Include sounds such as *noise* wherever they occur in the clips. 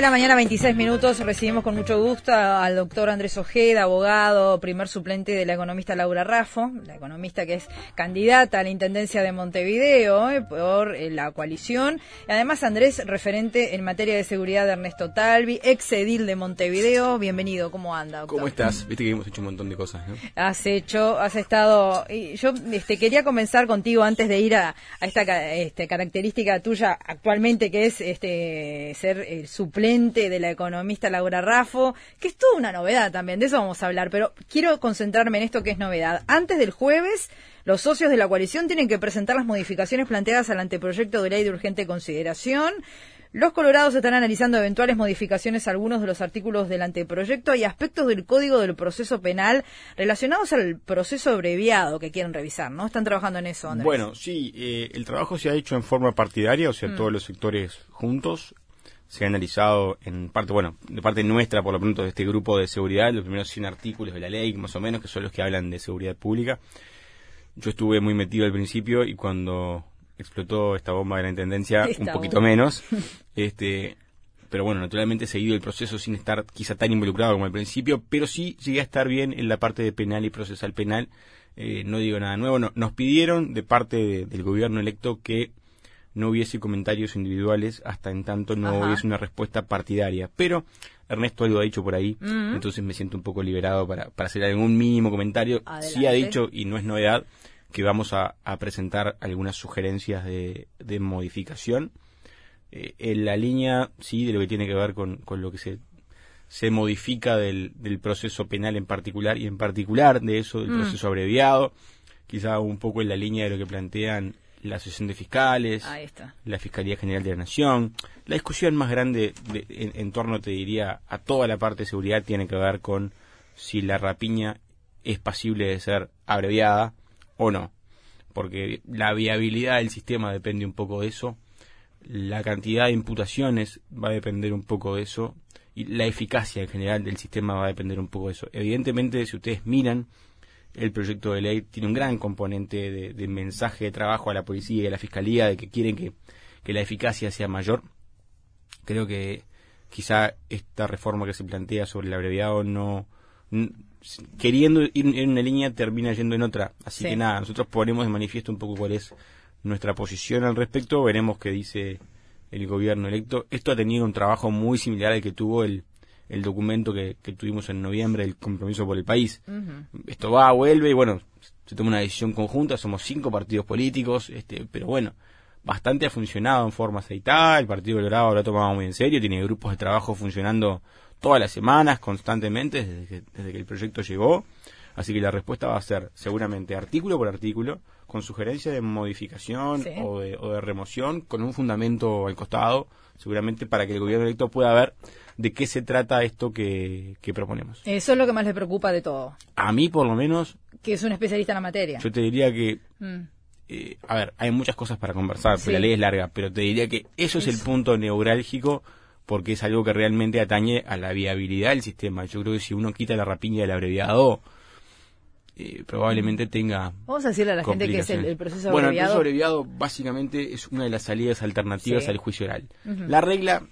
9 de la mañana, 26 minutos. Recibimos con mucho gusto al doctor Andrés Ojeda, abogado, primer suplente de la economista Laura Raffo, la economista que es candidata a la Intendencia de Montevideo eh, por eh, la coalición. Y además, Andrés, referente en materia de seguridad de Ernesto Talvi, ex edil de Montevideo. Bienvenido, ¿cómo anda? ¿Cómo estás? Viste que hemos hecho un montón de cosas, ¿no? Has hecho, has estado. Y yo este, quería comenzar contigo antes de ir a, esta este, característica tuya actualmente, que es este, ser el suplente de la economista Laura Raffo, que es toda una novedad también, de eso vamos a hablar, pero quiero concentrarme en esto que es novedad. Antes del jueves, los socios de la coalición tienen que presentar las modificaciones planteadas al anteproyecto de ley de urgente consideración. Los colorados están analizando eventuales modificaciones a algunos de los artículos del anteproyecto y aspectos del Código del Proceso Penal relacionados al proceso abreviado que quieren revisar, ¿no? Están trabajando en eso, Andrés. Bueno, sí, eh, el trabajo se ha hecho en forma partidaria, o sea, mm. todos los sectores juntos se ha analizado en parte, bueno, de parte nuestra, por lo pronto, de este grupo de seguridad, los primeros 100 artículos de la ley, más o menos, que son los que hablan de seguridad pública. Yo estuve muy metido al principio y cuando explotó esta bomba de la intendencia, un poquito menos. *laughs* este pero bueno, naturalmente he seguido el proceso sin estar quizá tan involucrado como al principio, pero sí llegué a estar bien en la parte de penal y procesal penal. Eh, no digo nada nuevo, nos pidieron de parte del gobierno electo que no hubiese comentarios individuales hasta en tanto no hubiese una respuesta partidaria. Pero Ernesto algo ha dicho por ahí, entonces me siento un poco liberado para, para hacer algún mínimo comentario. Sí ha dicho, y no es novedad, que vamos a, presentar algunas sugerencias de, de modificación. Eh, en la línea, sí, de lo que tiene que ver con, con lo que se, se modifica del, del, proceso penal en particular, y en particular de eso, del mm. proceso abreviado, quizá un poco en la línea de lo que plantean la Asociación de Fiscales, la Fiscalía General de la Nación. La discusión más grande en, torno, te diría, a toda la parte de seguridad tiene que ver con si la rapiña es pasible de ser abreviada o no. Porque la viabilidad del sistema depende un poco de eso, la cantidad de imputaciones va a depender un poco de eso y la eficacia en general del sistema va a depender un poco de eso. Evidentemente, si ustedes miran el proyecto de ley tiene un gran componente de, mensaje de trabajo a la policía y a la fiscalía de que quieren que, la eficacia sea mayor. Creo que quizá esta reforma que se plantea sobre el abreviado no, queriendo ir en una línea termina yendo en otra. Así que nada, nosotros ponemos de manifiesto un poco cuál es nuestra posición al respecto, veremos qué dice el gobierno electo. Esto ha tenido un trabajo muy similar al que tuvo el, el documento que, tuvimos en noviembre, el compromiso por el país. Esto va, vuelve y bueno, se toma una decisión conjunta, somos cinco partidos políticos, este, pero bueno, bastante ha funcionado en forma aceitada, el Partido Colorado lo ha tomado muy en serio, tiene grupos de trabajo funcionando todas las semanas, constantemente, desde que, desde que el proyecto llegó, así que la respuesta va a ser seguramente artículo por artículo, con sugerencia de modificación o, de, o de remoción, con un fundamento al costado, seguramente para que el gobierno electo pueda ver de qué se trata esto que, proponemos. Eso es lo que más le preocupa de todo. A mí, por lo menos. Que es un especialista en la materia. Yo te diría que. Mm. Eh, a ver, hay muchas cosas para conversar, la ley es larga, pero te diría que eso es, el punto neurálgico porque es algo que realmente atañe a la viabilidad del sistema. Yo creo que si uno quita la rapiña del abreviado, eh, probablemente tenga. Vamos a decirle a la gente que es el, proceso abreviado. Bueno, el proceso abreviado básicamente es una de las salidas alternativas al juicio oral. La regla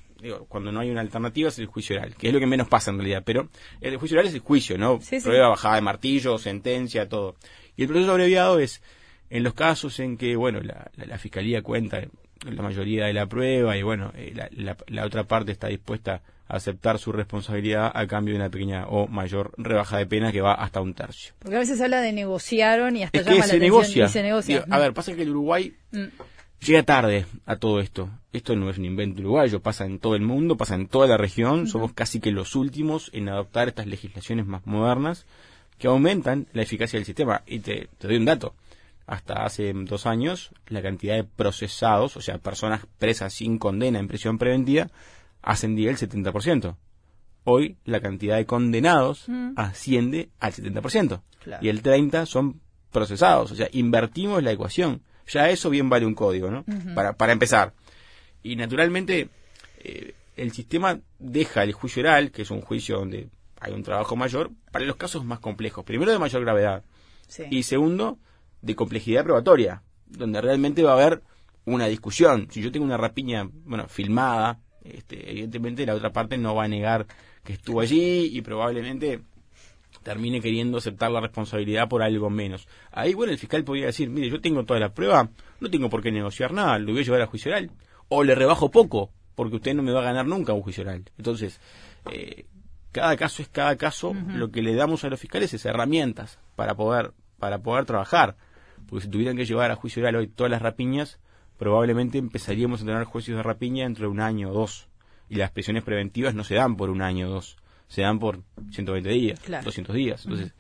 cuando no hay una alternativa es el juicio oral, que es lo que menos pasa en realidad, pero el juicio oral es el juicio, ¿no? Prueba, bajada de martillo, sentencia, todo. Y el proceso abreviado es en los casos en que, bueno, la, la, fiscalía cuenta la mayoría de la prueba y, bueno, eh, la, la, otra parte está dispuesta a aceptar su responsabilidad a cambio de una pequeña o mayor rebaja de pena que va hasta un tercio. Porque a veces habla de negociaron y hasta es que se negocia. se negocia. a ver, pasa que el Uruguay... Mm llega tarde a todo esto. Esto no es un invento uruguayo, pasa en todo el mundo, pasa en toda la región. Somos casi que los últimos en adoptar estas legislaciones más modernas que aumentan la eficacia del sistema. Y te, doy un dato. Hasta hace dos años, la cantidad de procesados, o sea, personas presas sin condena en prisión preventiva, ascendía el 70%. Hoy la cantidad de condenados asciende al 70%. Y el 30% son procesados. O sea, invertimos la ecuación ya eso bien vale un código, ¿no? para, para empezar. Y naturalmente, eh, el sistema deja el juicio oral, que es un juicio donde hay un trabajo mayor, para los casos más complejos. Primero, de mayor gravedad. Y segundo, de complejidad probatoria, donde realmente va a haber una discusión. Si yo tengo una rapiña, bueno, filmada, este, evidentemente la otra parte no va a negar que estuvo allí y probablemente termine queriendo aceptar la responsabilidad por algo menos. Ahí, bueno, el fiscal podría decir, mire, yo tengo toda la prueba, no tengo por qué negociar nada, lo voy a llevar a juicio oral, o le rebajo poco, porque usted no me va a ganar nunca un juicio oral. Entonces, eh, cada caso es cada caso, lo que le damos a los fiscales es herramientas para poder, para poder trabajar, porque si tuvieran que llevar a juicio oral hoy todas las rapiñas, probablemente empezaríamos a tener juicios de rapiña dentro de un año o dos, y las prisiones preventivas no se dan por un año o dos se dan por 120 días, 200 días. Entonces,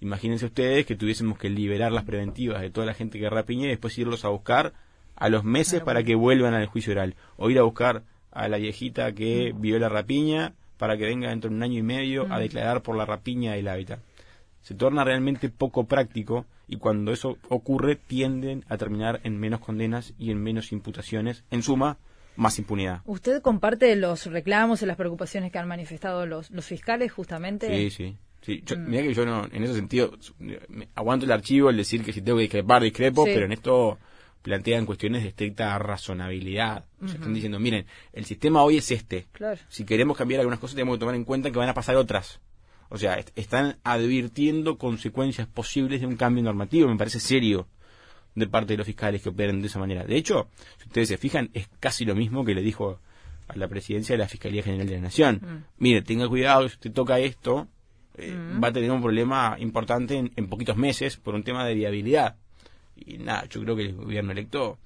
imagínense ustedes que tuviésemos que liberar las preventivas de toda la gente que rapiña y después irlos a buscar a los meses para que vuelvan al juicio oral. O ir a buscar a la viejita que vivió la rapiña para que venga dentro de un año y medio a declarar por la rapiña del hábitat. Se torna realmente poco práctico y cuando eso ocurre tienden a terminar en menos condenas y en menos imputaciones. En suma, más impunidad. ¿Usted comparte los reclamos y las preocupaciones que han manifestado los, los fiscales justamente? Sí, sí. sí. Mm. Mira que yo no, en ese sentido, aguanto el archivo el decir que si tengo que discrepar, discrepo, pero en esto plantean cuestiones de estricta razonabilidad. están diciendo, miren, el sistema hoy es este. Si queremos cambiar algunas cosas, tenemos que tomar en cuenta que van a pasar otras. O sea, están advirtiendo consecuencias posibles de un cambio normativo. Me parece serio de parte de los fiscales que operen de esa manera. De hecho, si ustedes se fijan, es casi lo mismo que le dijo a la presidencia de la Fiscalía General de la Nación. Mm. Mire, tenga cuidado, si usted toca esto, eh, mm. va a tener un problema importante en, en, poquitos meses por un tema de viabilidad. Y nada, yo creo que el gobierno electo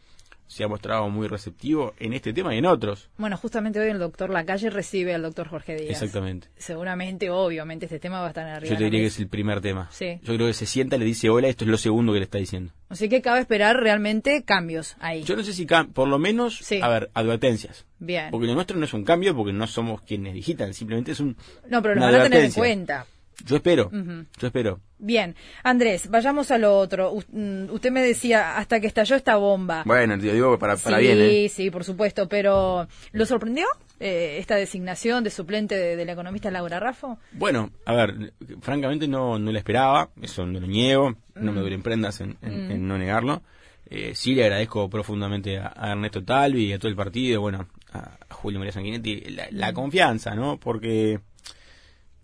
se ha mostrado muy receptivo en este tema y en otros. Bueno, justamente hoy el doctor Lacalle recibe al doctor Jorge Díaz. Exactamente. Seguramente, obviamente, este tema va a estar arriba. Yo te diría que es el primer tema. Sí. Yo creo que se sienta, le dice hola, esto es lo segundo que le está diciendo. Así que cabe esperar realmente cambios ahí. Yo no sé si, por lo menos, a ver, advertencias. Bien. Porque lo nuestro no es un cambio porque no somos quienes digitan, simplemente es un. No, pero lo van a tener en cuenta. Yo espero, yo espero. Bien, Andrés, vayamos a lo otro. Mm, usted me decía hasta que estalló esta bomba. Bueno, yo digo para, para bien. Sí, sí, por supuesto, pero ¿lo sorprendió eh, esta designación de suplente de, la economista Laura Raffo? Bueno, a ver, francamente no, no la esperaba, eso no lo niego, no me mm. duelen prendas en, mm. no negarlo. Eh, sí le agradezco profundamente a, Ernesto Talvi y a todo el partido, bueno, a, Julio María Sanguinetti, la confianza, ¿no? Porque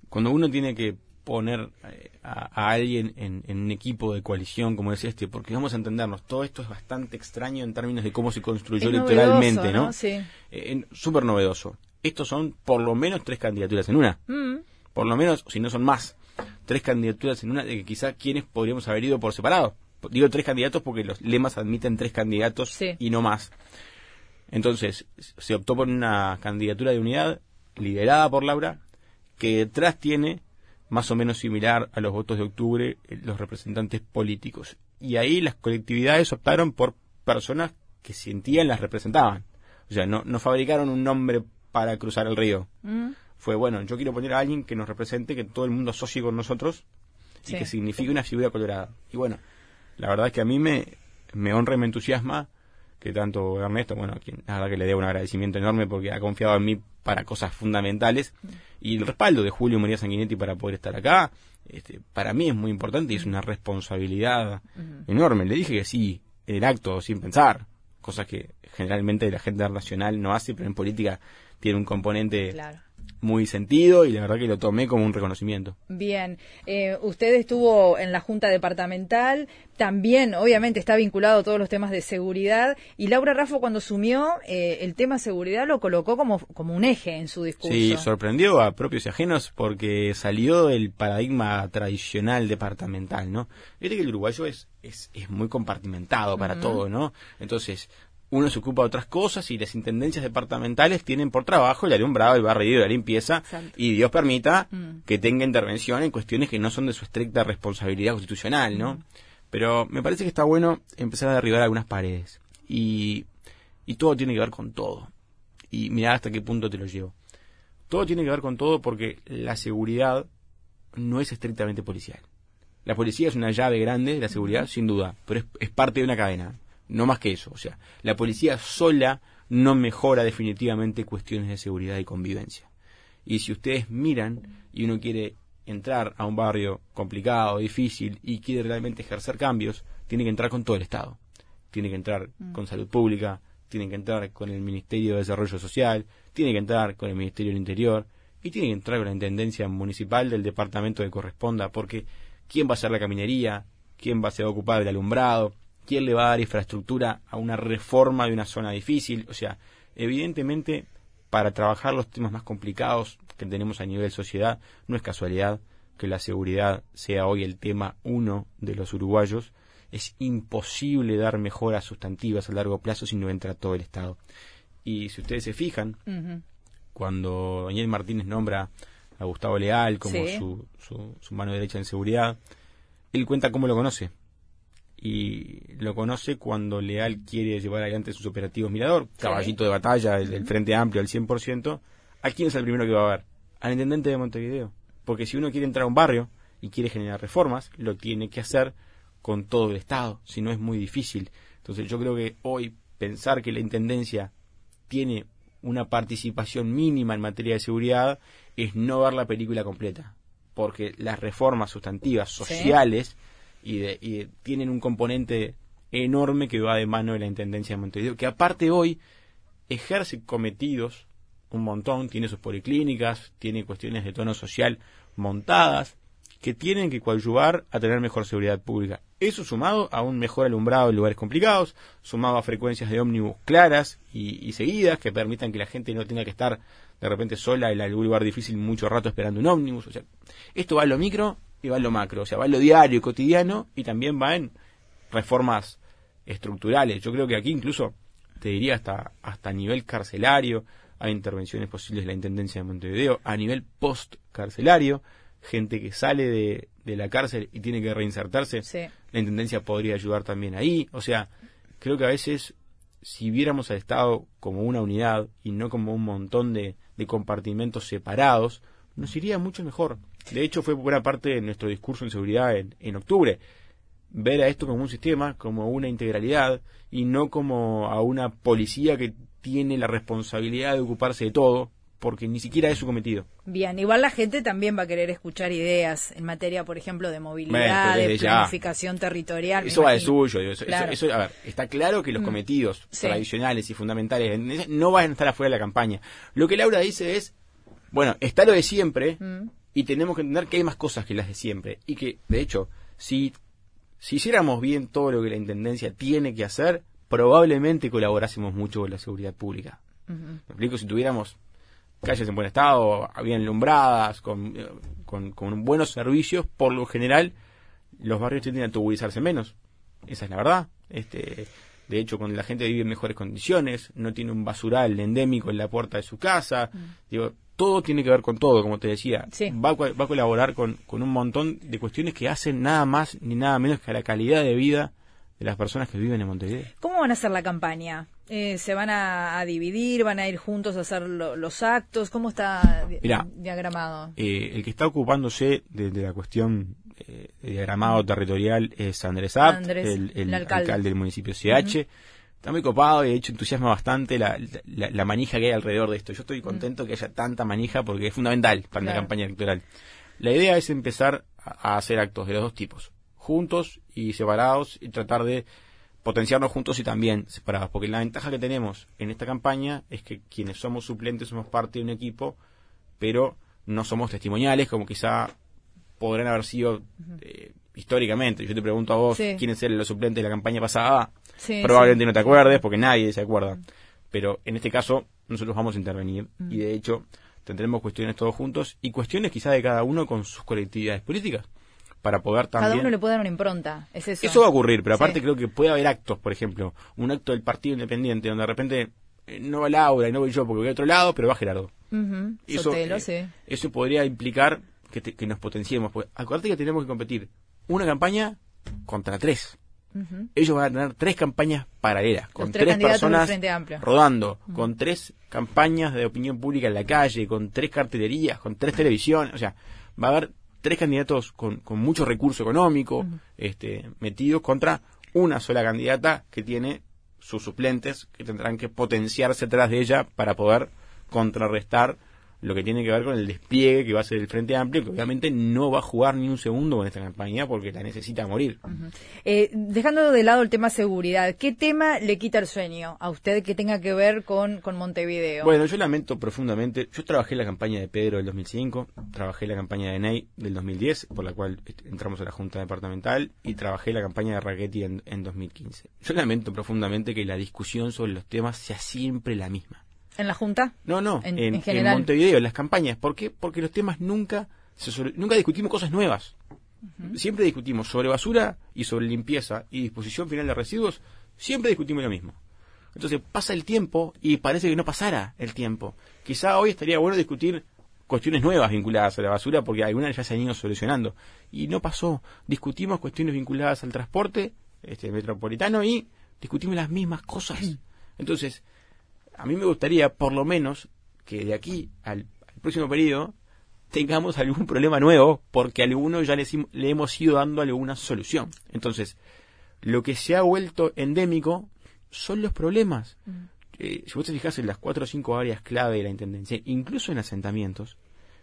cuando uno tiene que poner eh, a, alguien en, un equipo de coalición como es este, porque vamos a entendernos, todo esto es bastante extraño en términos de cómo se construyó electoralmente, ¿no? Sí. Eh, Súper novedoso. Estos son por lo menos tres candidaturas en una. Mm. Por lo menos, si no son más, tres candidaturas en una de que quizá quienes podríamos haber ido por separado. Digo tres candidatos porque los lemas admiten tres candidatos y no más. Entonces, se optó por una candidatura de unidad liderada por Laura, que detrás tiene más o menos similar a los votos de octubre eh, los representantes políticos. Y ahí las colectividades optaron por personas que sentían las representaban. O sea, no, no fabricaron un nombre para cruzar el río. Mm. Fue, bueno, yo quiero poner a alguien que nos represente, que todo el mundo asocie con nosotros y que signifique una figura colorada. Y bueno, la verdad es que a mí me, me honra y me entusiasma que tanto Ernesto, bueno, quien, la verdad que le debo un agradecimiento enorme porque ha confiado en mí para cosas fundamentales. Y el respaldo de Julio María Sanguinetti para poder estar acá, este, para mí es muy importante y es una responsabilidad enorme. Le dije que sí, en el acto, sin pensar, cosas que generalmente la gente nacional no hace, pero en política tiene un componente muy sentido y la verdad que lo tomé como un reconocimiento. Bien, eh, usted estuvo en la Junta Departamental, también obviamente está vinculado a todos los temas de seguridad y Laura Raffo cuando asumió eh, el tema seguridad lo colocó como, como un eje en su discurso. Sí, sorprendió a propios y ajenos porque salió del paradigma tradicional departamental, ¿no? Viste que el uruguayo es, es, es muy compartimentado para todo, ¿no? Entonces, uno se ocupa de otras cosas y las intendencias departamentales tienen por trabajo el alumbrado, el barrido, la limpieza y Dios permita mm. que tenga intervención en cuestiones que no son de su estricta responsabilidad constitucional, ¿no? Mm. Pero me parece que está bueno empezar a derribar algunas paredes y, y todo tiene que ver con todo. Y mira hasta qué punto te lo llevo. Todo tiene que ver con todo porque la seguridad no es estrictamente policial. La policía es una llave grande de la seguridad, sin duda, pero es parte de una cadena no más que eso. O sea, la policía sola no mejora definitivamente cuestiones de seguridad y convivencia. Y si ustedes miran y uno quiere entrar a un barrio complicado, difícil y quiere realmente ejercer cambios, tiene que entrar con todo el Estado. Tiene que entrar Mm. con salud pública, tiene que entrar con el Ministerio de Desarrollo Social, tiene que entrar con el Ministerio del Interior y tiene que entrar con la Intendencia Municipal del departamento que corresponda, porque ¿quién va a hacer la caminería? ¿Quién va a ser ocupar el alumbrado? ¿Quién le va a dar infraestructura a una reforma de una zona difícil? O sea, evidentemente, para trabajar los temas más complicados que tenemos a nivel sociedad, no es casualidad que la seguridad sea hoy el tema uno de los uruguayos. Es imposible dar mejoras sustantivas a largo plazo si no entra todo el Estado. Y si ustedes se fijan, cuando Daniel Martínez nombra a Gustavo Leal como Sí. su, su, su mano derecha en seguridad, él cuenta cómo lo conoce. Y lo conoce cuando Leal quiere llevar adelante sus operativos Mirador, caballito de batalla, el, el Frente Amplio al 100%. ¿A quién es el primero que va a ver? Al intendente de Montevideo. Porque si uno quiere entrar a un barrio y quiere generar reformas, lo tiene que hacer con todo el Estado, si no es muy difícil. Entonces yo creo que hoy pensar que la Intendencia tiene una participación mínima en materia de seguridad es no ver la película completa, porque las reformas sustantivas sociales y de- y de- tienen un componente enorme que va de mano de la Intendencia de Montevideo, que aparte hoy ejerce cometidos un montón, tiene sus policlínicas, tiene cuestiones de tono social montadas, que tienen que coadyuvar a tener mejor seguridad pública. Eso sumado a un mejor alumbrado en lugares complicados, sumado a frecuencias de ómnibus claras y, seguidas que permitan que la gente no tenga que estar de repente sola en algún lugar difícil mucho rato esperando un ómnibus. O sea, esto va en lo micro y va en lo macro, o sea, va en lo diario, cotidiano y también va en reformas estructurales. Yo creo que aquí incluso te diría hasta hasta a nivel carcelario hay intervenciones posibles de la Intendencia de Montevideo, a nivel post carcelario, gente que sale de, de la cárcel y tiene que reinsertarse, Sí. la Intendencia podría ayudar también ahí. O sea, creo que a veces si viéramos al Estado como una unidad y no como un montón de, de compartimentos separados, nos iría mucho mejor. De hecho, fue buena parte de nuestro discurso en seguridad en, en octubre. Ver a esto como un sistema, como una integralidad, y no como a una policía que tiene la responsabilidad de ocuparse de todo, porque ni siquiera es su cometido. Bien, igual la gente también va a querer escuchar ideas en materia, por ejemplo, de movilidad, de ya. planificación territorial. Eso va de suyo. Eso, Claro. eso- eso- a ver, está claro que los Mm. cometidos Sí. tradicionales y fundamentales no van a estar afuera de la campaña. Lo que Laura dice es, bueno, está lo de siempre Mm. Y tenemos que entender que hay más cosas que las de siempre. Y que, de hecho, si, si hiciéramos bien todo lo que la Intendencia tiene que hacer, probablemente colaborásemos mucho con la seguridad pública. Ujú. Me explico, si tuviéramos calles en buen estado, bien alumbradas, con, con, con buenos servicios, por lo general los barrios tienden a tubulizarse menos. Esa es la verdad. Este, de hecho, cuando la gente vive en mejores condiciones, no tiene un basural endémico en la puerta de su casa, digo, todo tiene que ver con todo, como te decía. Sí. Va, a, va a colaborar con, con un montón de cuestiones que hacen nada más ni nada menos que a la calidad de vida de las personas que viven en Montevideo. ¿Cómo van a hacer la campaña? Eh, ¿Se van a, a dividir? ¿Van a ir juntos a hacer lo- los actos? ¿Cómo está di- Mirá. diagramado? Eh, el que está ocupándose de, de la cuestión eh, de diagramado territorial es Andrés Abt, Andrés, el, el el alcalde. alcalde. del municipio CH. Está muy copado y de hecho entusiasma bastante la, la- la manija que hay alrededor de esto. Yo estoy contento que haya tanta manija porque es fundamental para Claro. la campaña electoral. La idea es empezar a, a hacer actos de los dos tipos, juntos y separados, y tratar de potenciarnos juntos y también separados, porque la ventaja que tenemos en esta campaña es que quienes somos suplentes somos parte de un equipo, pero no somos testimoniales como quizá podrán haber sido eh, históricamente. Yo te pregunto a vos Sí. quiénes eran los suplentes de la campaña pasada, Sí, probablemente no te acuerdes porque nadie se acuerda. Pero en este caso nosotros vamos a intervenir y de hecho tendremos cuestiones todos juntos y cuestiones quizá de cada uno con sus colectividades políticas para poder también... Cada uno le puede dar una impronta. Es eso. Eso va a ocurrir, pero aparte Sí. creo que puede haber actos, por ejemplo, un acto del Partido Independiente donde de repente eh, no va Laura y no voy yo porque voy a otro lado, pero va Gerardo. Eso, Sotelo, eh, sí. eso podría implicar que, te- que nos potenciemos. Porque acuérdate que tenemos que competir una campaña contra tres. Ellos van a tener tres campañas paralelas, con tres personas rodando, con tres campañas de opinión pública en la calle, con tres cartelerías, con tres televisiones. O sea, va a haber tres candidatos con, con mucho recurso económico este, metidos contra una sola candidata que tiene sus suplentes que tendrán que potenciarse atrás de ella para poder contrarrestar lo que tiene que ver con el despliegue que va a hacer el Frente Amplio, que obviamente no va a jugar ni un segundo con esta campaña porque la necesita morir. eh, dejando de lado el tema seguridad, ¿qué tema le quita el sueño a usted que tenga que ver con, con Montevideo? Bueno, yo lamento profundamente. Yo trabajé la campaña de Pedro del 2005, trabajé la campaña de Ney del 2010, por la cual entramos a la Junta Departamental, y trabajé la campaña de Raquetti en, en 2015. Yo lamento profundamente que la discusión sobre los temas sea siempre la misma. ¿En la Junta? No, no, En- en, en en general. Montevideo, en las campañas. ¿Por qué? Porque los temas nunca, se sobre- nunca discutimos cosas nuevas. Siempre discutimos sobre basura y sobre limpieza y disposición final de residuos, siempre discutimos lo mismo. Entonces pasa el tiempo y parece que no pasara el tiempo. Quizá hoy estaría bueno discutir cuestiones nuevas vinculadas a la basura porque algunas ya se han ido solucionando. Y no pasó. Discutimos cuestiones vinculadas al transporte este, metropolitano y discutimos las mismas cosas. *clears throat* Entonces, a mí me gustaría, por lo menos, que de aquí al, al próximo periodo tengamos algún problema nuevo, porque a algunos ya le hemos ido dando alguna solución. Entonces, lo que se ha vuelto endémico son los problemas. Eh, si vos te fijas en las cuatro o cinco áreas clave de la intendencia, incluso en asentamientos,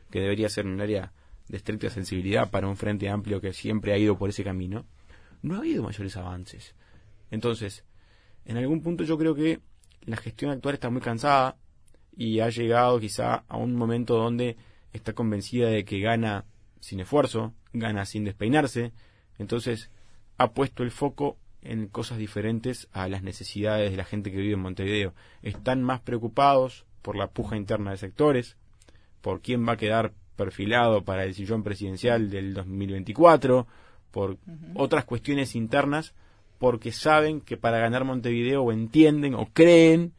que debería ser un área de estricta sensibilidad para un frente amplio que siempre ha ido por ese camino, no ha habido mayores avances. Entonces, en algún punto yo creo que la gestión actual está muy cansada y ha llegado quizá a un momento donde está convencida de que gana sin esfuerzo, gana sin despeinarse, entonces ha puesto el foco en cosas diferentes a las necesidades de la gente que vive en Montevideo. Están más preocupados por la puja interna de sectores, por quién va a quedar perfilado para el sillón presidencial del 2024, por otras cuestiones internas, porque saben que para ganar Montevideo o entienden o creen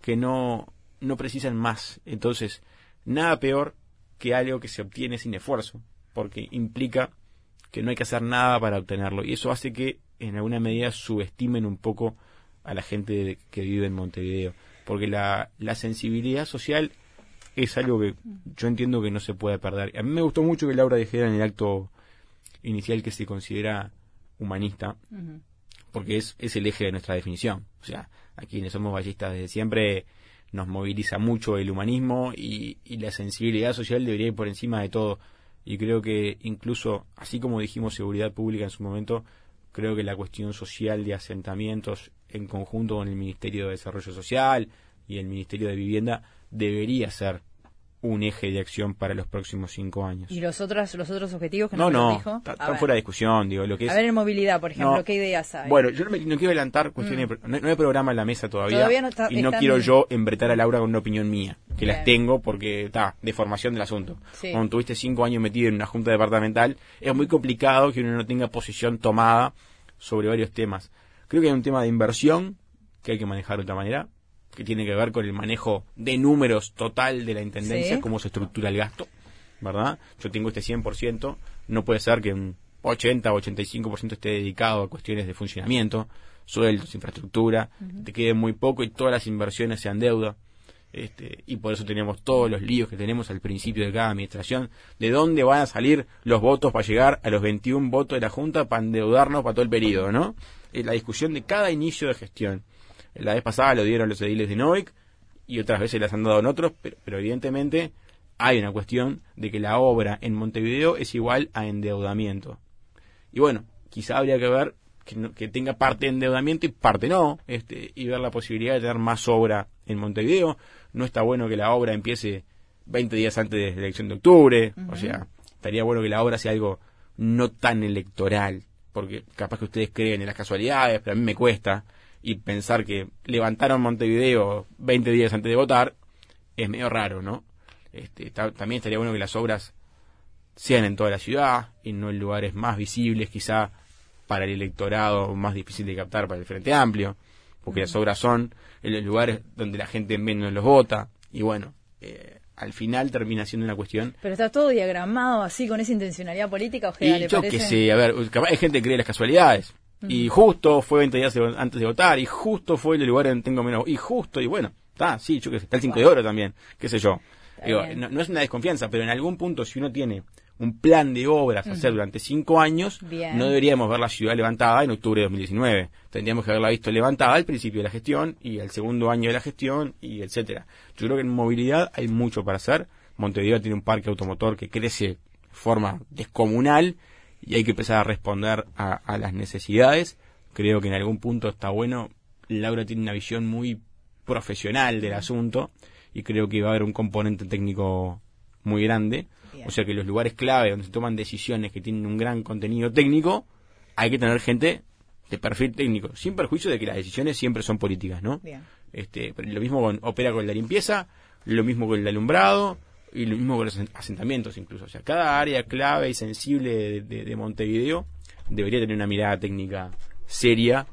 que no, no precisan más. Entonces, nada peor que algo que se obtiene sin esfuerzo, porque implica que no hay que hacer nada para obtenerlo. Y eso hace que, en alguna medida, subestimen un poco a la gente que vive en Montevideo. Porque la, la sensibilidad social es algo que yo entiendo que no se puede perder. A mí me gustó mucho que Laura dijera en el acto inicial que se considera humanista. Porque es, es el eje de nuestra definición. O sea, a quienes somos ballistas desde siempre nos moviliza mucho el humanismo y, y la sensibilidad social debería ir por encima de todo. Y creo que incluso, así como dijimos seguridad pública en su momento, creo que la cuestión social de asentamientos en conjunto con el Ministerio de Desarrollo Social y el Ministerio de Vivienda debería ser un eje de acción para los próximos cinco años. ¿Y los otros, los otros objetivos que No, nos no, dijo? está- están fuera de discusión, digo, lo que es... A ver, en movilidad, por ejemplo, No. ¿qué ideas hay? Bueno, yo no, me, no quiero adelantar cuestiones, de- no, no hay programa en la mesa todavía, Todavía no está- y no quiero yo embretar a Laura con una opinión mía, que Bien. las tengo porque está de formación del asunto. Sí. Cuando tuviste cinco años metido en una junta departamental, es muy complicado que uno no tenga posición tomada sobre varios temas. Creo que hay un tema de inversión que hay que manejar de otra manera, que tiene que ver con el manejo de números total de la intendencia, Sí. cómo se estructura el gasto, ¿verdad? Yo tengo este 100%, no puede ser que un 80 o 85% esté dedicado a cuestiones de funcionamiento, sueldos, infraestructura, te quede muy poco y todas las inversiones sean deuda. Este, y por eso tenemos todos los líos que tenemos al principio de cada administración, de dónde van a salir los votos para llegar a los 21 votos de la Junta para endeudarnos para todo el periodo, ¿no? Es la discusión de cada inicio de gestión. La vez pasada lo dieron los ediles de Novik y otras veces las han dado en otros, pero, pero evidentemente hay una cuestión de que la obra en Montevideo es igual a endeudamiento. Y bueno, quizá habría que ver que, no- que tenga parte de endeudamiento y parte no, este, y ver la posibilidad de tener más obra en Montevideo. No está bueno que la obra empiece 20 días antes de la elección de octubre, o sea, estaría bueno que la obra sea algo no tan electoral, porque capaz que ustedes creen en las casualidades, pero a mí me cuesta, y pensar que levantaron Montevideo 20 días antes de votar es medio raro, ¿no? Este, ta- también estaría bueno que las obras sean en toda la ciudad y no en lugares más visibles, quizá para el electorado más difícil de captar para el Frente Amplio, porque las obras son en los lugares donde la gente menos los vota, y bueno, eh, al final termina siendo una cuestión. Pero está todo diagramado así, con esa intencionalidad política, Ojeda, Y ¿le yo parece? que sé, a ver, hay gente que cree las casualidades. Y justo fue 20 días antes de votar, y justo fue el lugar donde tengo menos. Y justo, y bueno, está, sí, yo que sé, está el 5 de oro también, qué sé yo. Digo, no, no es una desconfianza, pero en algún punto, si uno tiene un plan de obras a hacer durante 5 años, Bien. no deberíamos ver la ciudad levantada en octubre de 2019. Tendríamos que haberla visto levantada al principio de la gestión y al segundo año de la gestión y etcétera. Yo creo que en movilidad hay mucho para hacer. Montevideo tiene un parque automotor que crece de forma descomunal y hay que empezar a responder a, a las necesidades. Creo que en algún punto está bueno. Laura tiene una visión muy profesional del asunto y creo que va a haber un componente técnico muy grande. Bien. O sea que los lugares clave donde se toman decisiones que tienen un gran contenido técnico, hay que tener gente de perfil técnico, sin perjuicio de que las decisiones siempre son políticas, ¿no? Bien. Este, lo mismo con, opera con la limpieza, lo mismo con el alumbrado y lo mismo con los asentamientos incluso. O sea, cada área clave y sensible de, de- de Montevideo debería tener una mirada técnica seria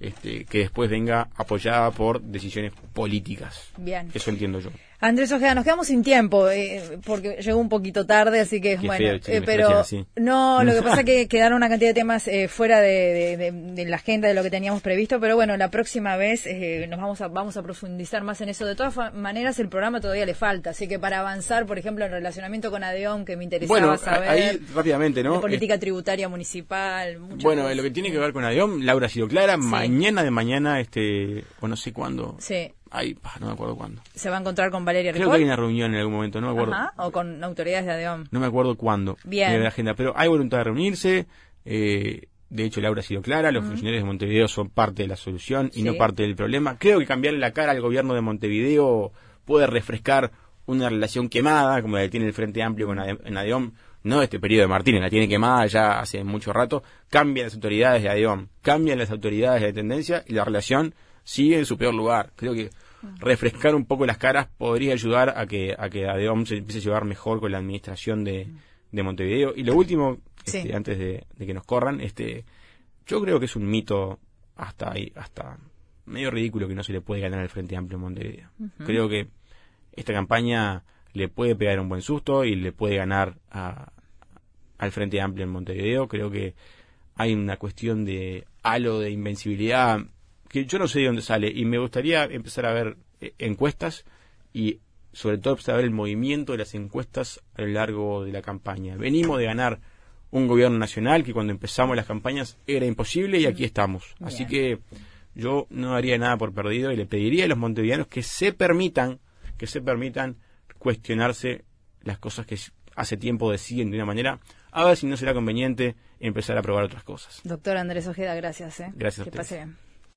este, que después venga apoyada por decisiones políticas. Bien. Eso entiendo yo. Andrés Ojeda, nos quedamos sin tiempo, eh, porque llegó un poquito tarde, así que Qué bueno, feo, che, eh, pero así. no, lo que *laughs* pasa es que quedaron una cantidad de temas eh, fuera de, de- de- de la agenda de lo que teníamos previsto, pero bueno, la próxima vez eh, nos vamos a vamos a profundizar más en eso. De todas maneras, el programa todavía le falta, así que para avanzar, por ejemplo, en relacionamiento con ADEON, que me interesaba Bueno, saber, ahí rápidamente, ¿no? de política tributaria municipal, Bueno, cosas. lo que tiene que ver con Adiom, Laura ha sido clara, mañana de mañana, este, o no sé cuándo, Sí, pa, no me acuerdo cuándo. se va a encontrar con Valeria Creo que hay una reunión en algún momento, no me acuerdo. Ajá, o con autoridades de ADEON. No me acuerdo cuándo. Bien. de la agenda, pero hay voluntad de reunirse. eh, de hecho, Laura ha sido clara, los funcionarios de Montevideo son parte de la solución y Sí. no parte del problema. Creo que cambiarle la cara al gobierno de Montevideo puede refrescar una relación quemada, como la que tiene el Frente Amplio con Ade- en Adeom, no este periodo de Martínez, la tiene quemada ya hace mucho rato. Cambian las autoridades de Adeom, cambian las autoridades de la tendencia y la relación sigue en su peor lugar. Creo que refrescar un poco las caras podría ayudar a que a que Adeom se empiece a llevar mejor con la administración de, de Montevideo. Y lo último, Sí. este, antes de, de que nos corran, este, yo creo que es un mito hasta ahí, hasta medio ridículo que no se le puede ganar al Frente Amplio en Montevideo. Creo que esta campaña le puede pegar un buen susto y le puede ganar a- al Frente Amplio en Montevideo. Creo que hay una cuestión de halo de invencibilidad que yo no sé de dónde sale y me gustaría empezar a ver eh, encuestas y sobre todo ver el movimiento de las encuestas a lo largo de la campaña. Venimos de ganar un gobierno nacional que cuando empezamos las campañas era imposible y aquí estamos. Así que yo no daría nada por perdido y le pediría a los montevideanos que se permitan, que se permitan cuestionarse las cosas que hace tiempo deciden de una manera, a ver si no será conveniente empezar a probar otras cosas. Doctor Andrés Ojeda, gracias. ¿eh? Gracias a Que ustedes. pase bien.